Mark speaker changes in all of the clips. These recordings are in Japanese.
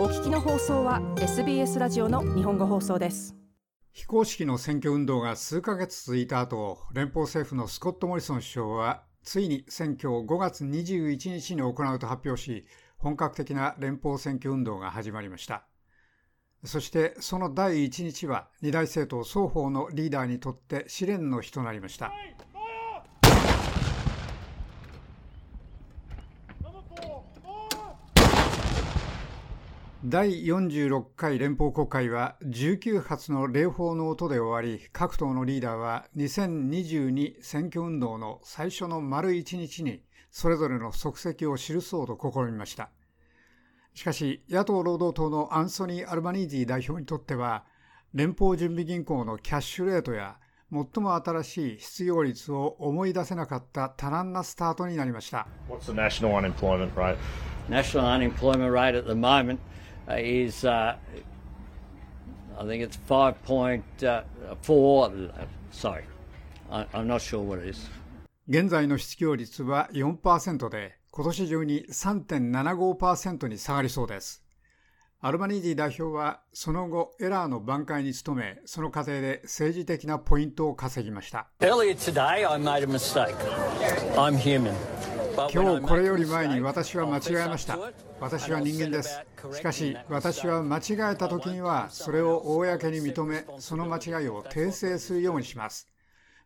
Speaker 1: お聞きの放送は SBS ラジオの日本語放送です。
Speaker 2: 非公式の選挙運動が数ヶ月続いた後連邦政府のスコット・モリソン首相はついに選挙を5月21日に行うと発表し本格的な連邦選挙運動が始まりました。そしてその第1日は二大政党双方のリーダーにとって試練の日となりました。第46回連邦国会は19発の礼砲の音で終わり各党のリーダーは2022選挙運動の最初の丸1日にそれぞれの足跡を記そうと試みましたしかし野党労働党のアンソニー・アルバニージー代表にとっては連邦準備銀行のキャッシュレートや最も新しい失業率を思い出せなかった多難なスタートになりました。
Speaker 3: Is, uh, I think it's 5.4. Sorry, I'm not sure what it is.
Speaker 2: 現在の失業率は4%で、今年中に3.75%に下がりそうです。アルバニージー代表はその後エラーの挽回に努め、その過程で政治的なポイントを稼ぎました。
Speaker 4: Earlier today I made a mistake. I'm human.
Speaker 2: 今日これより前に私は間違えました。私は人間です。しかし私は間違えた時にはそれを公に認め、その間違いを訂正するようにします。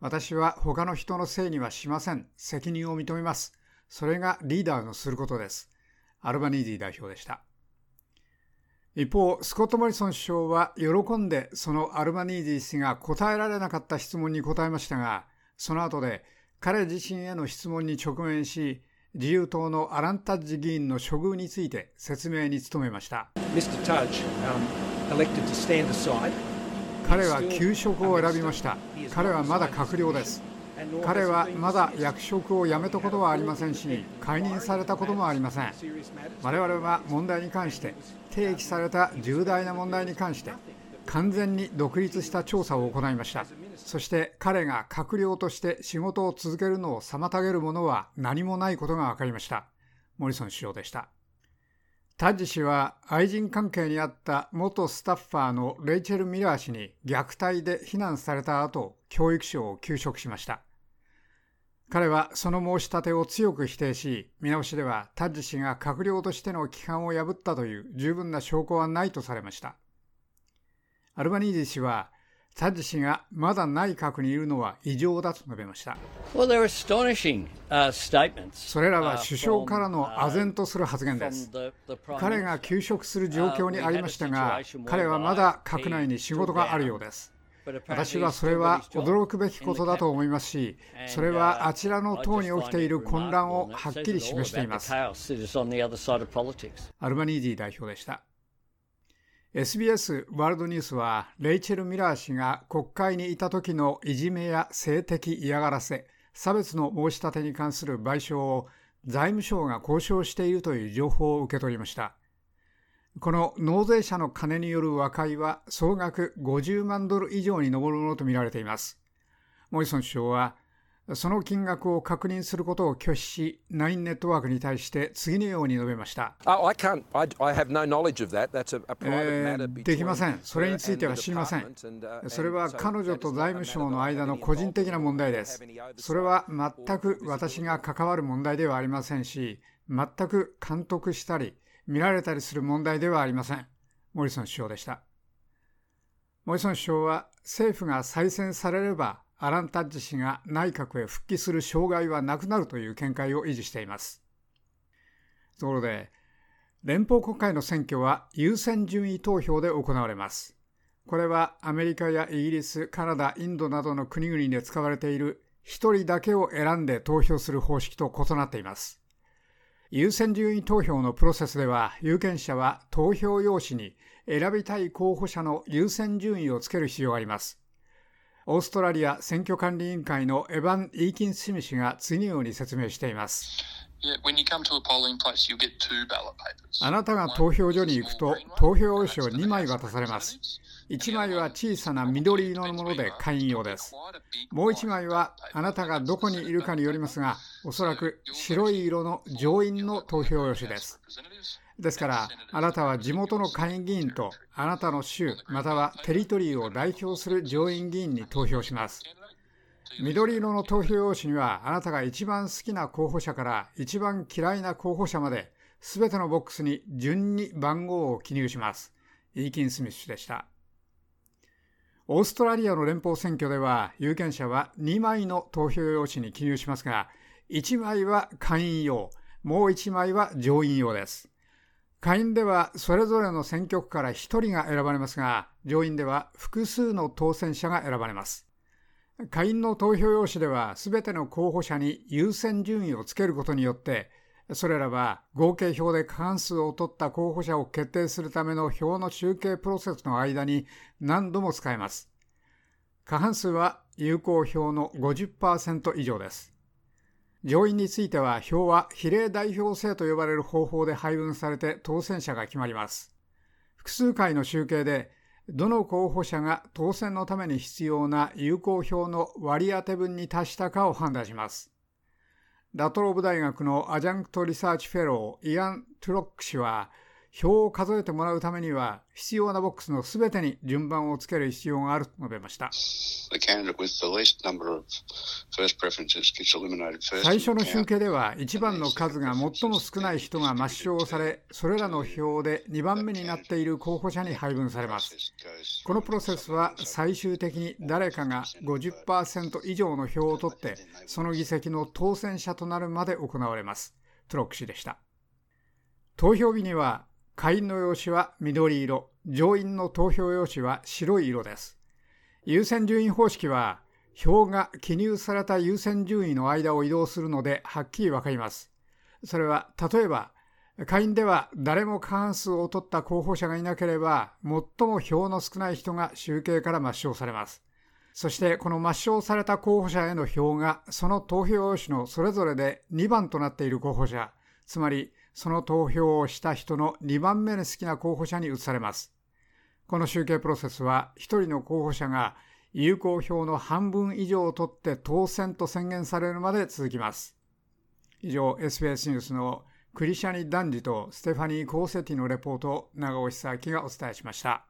Speaker 2: 私は他の人のせいにはしません。責任を認めます。それがリーダーのすることです。アルバニーディ代表でした。一方、スコット・モリソン首相は喜んでそのアルバニーディ氏が答えられなかった質問に答えましたが、その後で彼自身への質問に直面し、自由党のアランタッジ議員の処遇について説明に努めました。彼は給食を選びました。彼はまだ閣僚です。彼はまだ役職を辞めたことはありませんし、解任されたこともありません。我々は問題に関して、提起された重大な問題に関して、完全に独立した調査を行いました。そして彼が閣僚として仕事を続けるのを妨げるものは何もないことが分かりました。モリソン首相でした。タッジ氏は愛人関係にあった元スタッファーのレイチェル・ミラー氏に虐待で非難された後、教育省を休職しました。彼はその申し立てを強く否定し、見直しではタッジ氏が閣僚としての規範を破ったという十分な証拠はないとされました。アルバニージ氏はタッジ氏がまだ内閣にいるのは異常だと述べました。それらは首相からの唖然とする発言です。彼が休職する状況にありましたが、彼はまだ閣内に仕事があるようです。私はそれは驚くべきことだと思いますし、それはあちらの党に起きている混乱をはっきり示しています。アルバニージー代表でした。SBS ワールドニュースはレイチェル・ミラー氏が国会にいた時のいじめや性的嫌がらせ、差別の申し立てに関する賠償を財務省が交渉しているという情報を受け取りました。この納税者の金による和解は総額50万ドル以上に上るものとみられています。モリソン首相はその金額を確認することを拒否し、ナインネットワークに対して次のように述べました。できません。それについては知りません。それは彼女と財務省の間の個人的な問題です。それは全く私が関わる問題ではありませんし、全く監督したり、見られたりする問題ではありません。モリソン首相でした。モリソン首相は政府が再選されればアラン・タッジ氏が内閣へ復帰する障害はなくなるという見解を維持しています。ところで、連邦国会の選挙は優先順位投票で行われます。これはアメリカやイギリス、カナダ、インドなどの国々で使われている1人だけを選んで投票する方式と異なっています。優先順位投票のプロセスでは有権者は投票用紙に選びたい候補者の優先順位をつける必要があります。オーストラリア選挙管理委員会のエヴァン・イーキンスミ氏が次のように説明しています。あなたが投票所に行くと投票用紙を2枚渡されます。1枚は小さな緑色のもので会員用です。もう1枚はあなたがどこにいるかによりますが、おそらく白い色の上院の投票用紙です。ですからあなたは地元の下院議員とあなたの州またはテリトリーを代表する上院議員に投票します。緑色の投票用紙にはあなたが一番好きな候補者から一番嫌いな候補者まで全てのボックスに順に番号を記入します。イーキン・スミス氏でした。オーストラリアの連邦選挙では有権者は2枚の投票用紙に記入しますが1枚は下院用もう1枚は上院用です。下院ではそれぞれの選挙区から1人が選ばれますが上院では複数の当選者が選ばれます下院の投票用紙では全ての候補者に優先順位をつけることによってそれらは合計票で過半数を取った候補者を決定するための票の集計プロセスの間に何度も使えます。過半数は有効票の50%以上です。上院については票は比例代表制と呼ばれる方法で配分されて当選者が決まります。複数回の集計でどの候補者が当選のために必要な有効票の割り当て分に達したかを判断します。ラトローブ大学の adjunct research fellow イアン・トゥロック氏は票を数えてもらうためには必要なボックスのすべてに順番をつける必要があると述べました。最初の集計では1番の数が最も少ない人が抹消されそれらの票で2番目になっている候補者に配分されます。このプロセスは最終的に誰かが50%以上の票を取ってその議席の当選者となるまで行われます。トロック氏でした。投票日には下院の用紙は緑色、上院の投票用紙は白い色です。優先順位方式は、票が記入された優先順位の間を移動するのではっきりわかります。それは、例えば、下院では誰も過半数を取った候補者がいなければ、最も票の少ない人が集計から抹消されます。そしてこの抹消された候補者への票がその投票用紙のそれぞれで2番となっている候補者、つまりその投票をした人の2番目に好きな候補者に移されます。この集計プロセスは1人の候補者が有効票の半分以上を取って当選と宣言されるまで続きます。以上、SBS ニュースのクリシャニ・ダンジとステファニー・コーセティのレポートを長尾久明がお伝えしました。